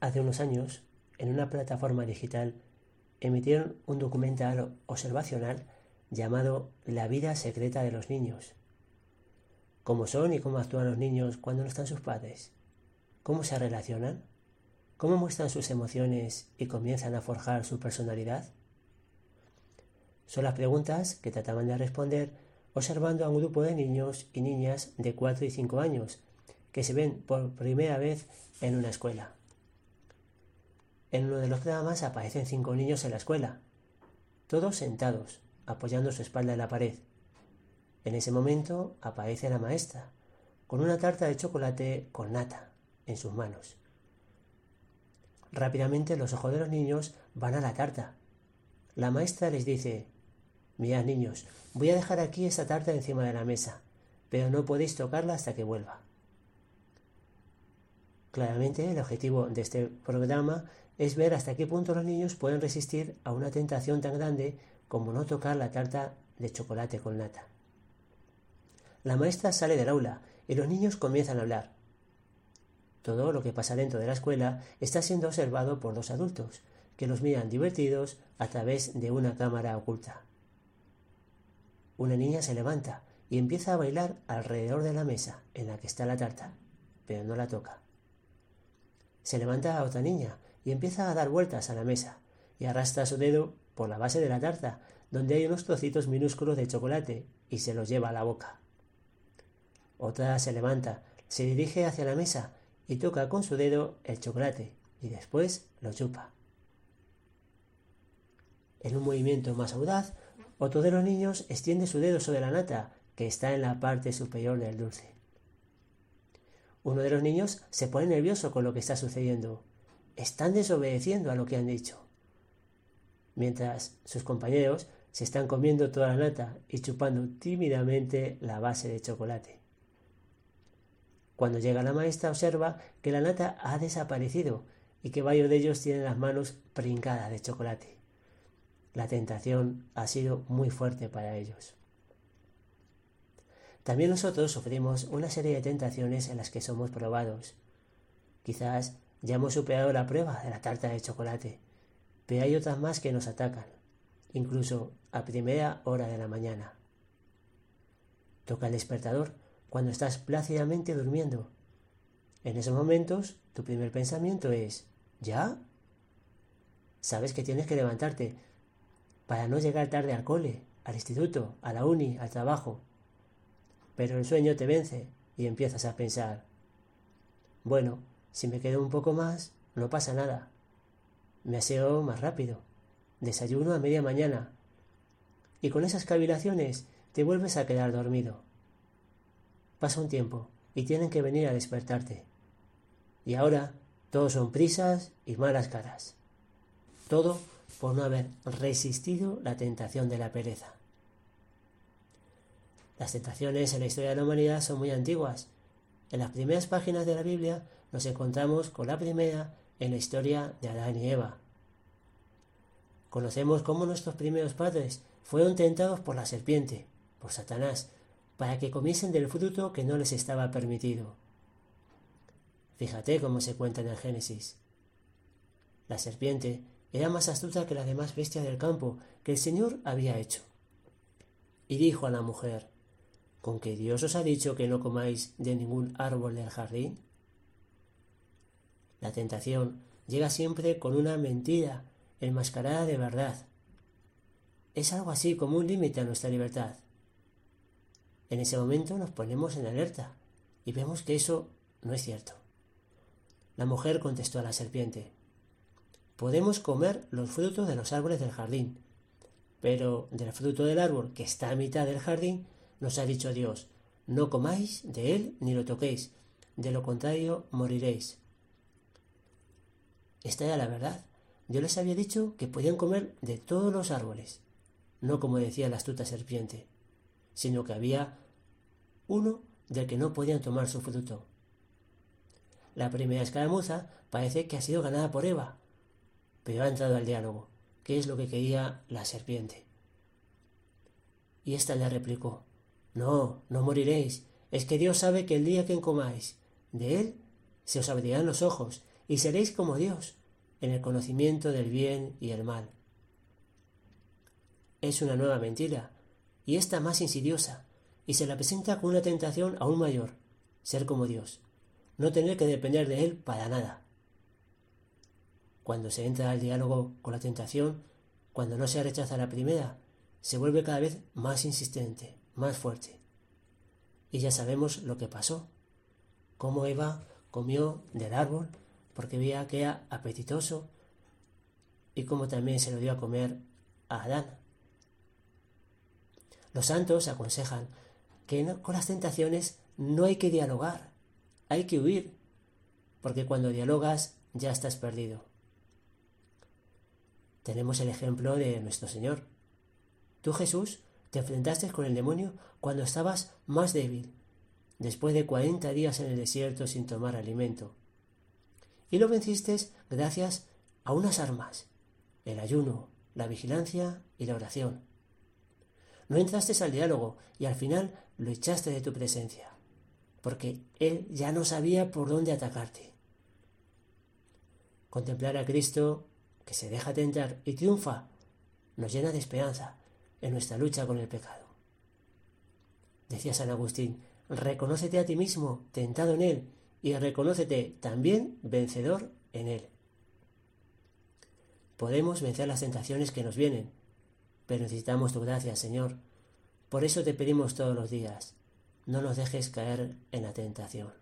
Hace unos años, en una plataforma digital, emitieron un documental observacional llamado La vida secreta de los niños. ¿Cómo son y cómo actúan los niños cuando no están sus padres? ¿Cómo se relacionan? ¿Cómo muestran sus emociones y comienzan a forjar su personalidad? Son las preguntas que trataban de responder observando a un grupo de niños y niñas de 4 y 5 años que se ven por primera vez en una escuela. En uno de los programas aparecen cinco niños en la escuela, todos sentados, apoyando su espalda en la pared. En ese momento aparece la maestra, con una tarta de chocolate con nata en sus manos. Rápidamente los ojos de los niños van a la tarta. La maestra les dice, Mirad niños, voy a dejar aquí esta tarta encima de la mesa, pero no podéis tocarla hasta que vuelva. Claramente el objetivo de este programa es ver hasta qué punto los niños pueden resistir a una tentación tan grande como no tocar la tarta de chocolate con nata. La maestra sale del aula y los niños comienzan a hablar. Todo lo que pasa dentro de la escuela está siendo observado por dos adultos, que los miran divertidos a través de una cámara oculta. Una niña se levanta y empieza a bailar alrededor de la mesa en la que está la tarta, pero no la toca. Se levanta a otra niña y empieza a dar vueltas a la mesa y arrastra su dedo por la base de la tarta, donde hay unos trocitos minúsculos de chocolate, y se los lleva a la boca. Otra se levanta, se dirige hacia la mesa y toca con su dedo el chocolate, y después lo chupa. En un movimiento más audaz, otro de los niños extiende su dedo sobre la nata, que está en la parte superior del dulce. Uno de los niños se pone nervioso con lo que está sucediendo están desobedeciendo a lo que han dicho. Mientras sus compañeros se están comiendo toda la nata y chupando tímidamente la base de chocolate. Cuando llega la maestra observa que la nata ha desaparecido y que varios de ellos tienen las manos pringadas de chocolate. La tentación ha sido muy fuerte para ellos. También nosotros sufrimos una serie de tentaciones en las que somos probados. Quizás ya hemos superado la prueba de la tarta de chocolate, pero hay otras más que nos atacan, incluso a primera hora de la mañana. Toca el despertador cuando estás plácidamente durmiendo. En esos momentos, tu primer pensamiento es, ¿ya? Sabes que tienes que levantarte para no llegar tarde al cole, al instituto, a la uni, al trabajo. Pero el sueño te vence y empiezas a pensar, bueno, si me quedo un poco más, no pasa nada. Me aseo más rápido. Desayuno a media mañana. Y con esas cavilaciones te vuelves a quedar dormido. Pasa un tiempo y tienen que venir a despertarte. Y ahora todo son prisas y malas caras. Todo por no haber resistido la tentación de la pereza. Las tentaciones en la historia de la humanidad son muy antiguas. En las primeras páginas de la Biblia nos encontramos con la primera en la historia de Adán y Eva. Conocemos cómo nuestros primeros padres fueron tentados por la serpiente, por Satanás, para que comiesen del fruto que no les estaba permitido. Fíjate cómo se cuenta en el Génesis. La serpiente era más astuta que las demás bestias del campo que el Señor había hecho. Y dijo a la mujer, ¿con que Dios os ha dicho que no comáis de ningún árbol del jardín? La tentación llega siempre con una mentira enmascarada de verdad. Es algo así como un límite a nuestra libertad. En ese momento nos ponemos en alerta y vemos que eso no es cierto. La mujer contestó a la serpiente, podemos comer los frutos de los árboles del jardín, pero del fruto del árbol que está a mitad del jardín nos ha dicho Dios, no comáis de él ni lo toquéis, de lo contrario moriréis. Esta era la verdad. Yo les había dicho que podían comer de todos los árboles, no como decía la astuta serpiente, sino que había uno del que no podían tomar su fruto. La primera escaramuza parece que ha sido ganada por Eva, pero ha entrado al diálogo, que es lo que quería la serpiente. Y ésta le replicó, No, no moriréis, es que Dios sabe que el día que comáis de él se os abrirán los ojos y seréis como Dios, en el conocimiento del bien y el mal. Es una nueva mentira, y esta más insidiosa, y se la presenta con una tentación aún mayor, ser como Dios, no tener que depender de Él para nada. Cuando se entra al diálogo con la tentación, cuando no se rechaza la primera, se vuelve cada vez más insistente, más fuerte. Y ya sabemos lo que pasó, cómo Eva comió del árbol porque veía que era apetitoso y cómo también se lo dio a comer a Adán. Los santos aconsejan que con las tentaciones no hay que dialogar, hay que huir, porque cuando dialogas ya estás perdido. Tenemos el ejemplo de nuestro Señor. Tú, Jesús, te enfrentaste con el demonio cuando estabas más débil, después de cuarenta días en el desierto sin tomar alimento. Y lo venciste gracias a unas armas, el ayuno, la vigilancia y la oración. No entraste al diálogo y al final lo echaste de tu presencia, porque él ya no sabía por dónde atacarte. Contemplar a Cristo, que se deja tentar y triunfa, nos llena de esperanza en nuestra lucha con el pecado. Decía San Agustín, reconócete a ti mismo tentado en él y reconócete también vencedor en él. Podemos vencer las tentaciones que nos vienen, pero necesitamos tu gracia, Señor. Por eso te pedimos todos los días, no nos dejes caer en la tentación.